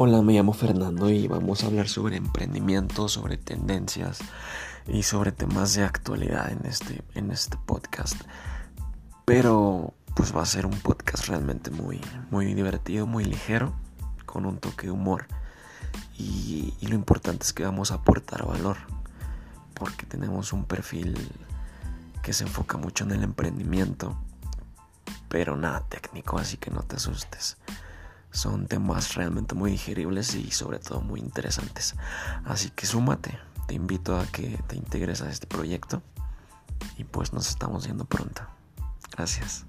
Hola, me llamo Fernando y vamos a hablar sobre emprendimiento, sobre tendencias y sobre temas de actualidad en este, en este podcast. Pero pues va a ser un podcast realmente muy, muy divertido, muy ligero, con un toque de humor. Y, y lo importante es que vamos a aportar valor, porque tenemos un perfil que se enfoca mucho en el emprendimiento, pero nada técnico, así que no te asustes. Son temas realmente muy digeribles y sobre todo muy interesantes. Así que súmate, te invito a que te integres a este proyecto y pues nos estamos viendo pronto. Gracias.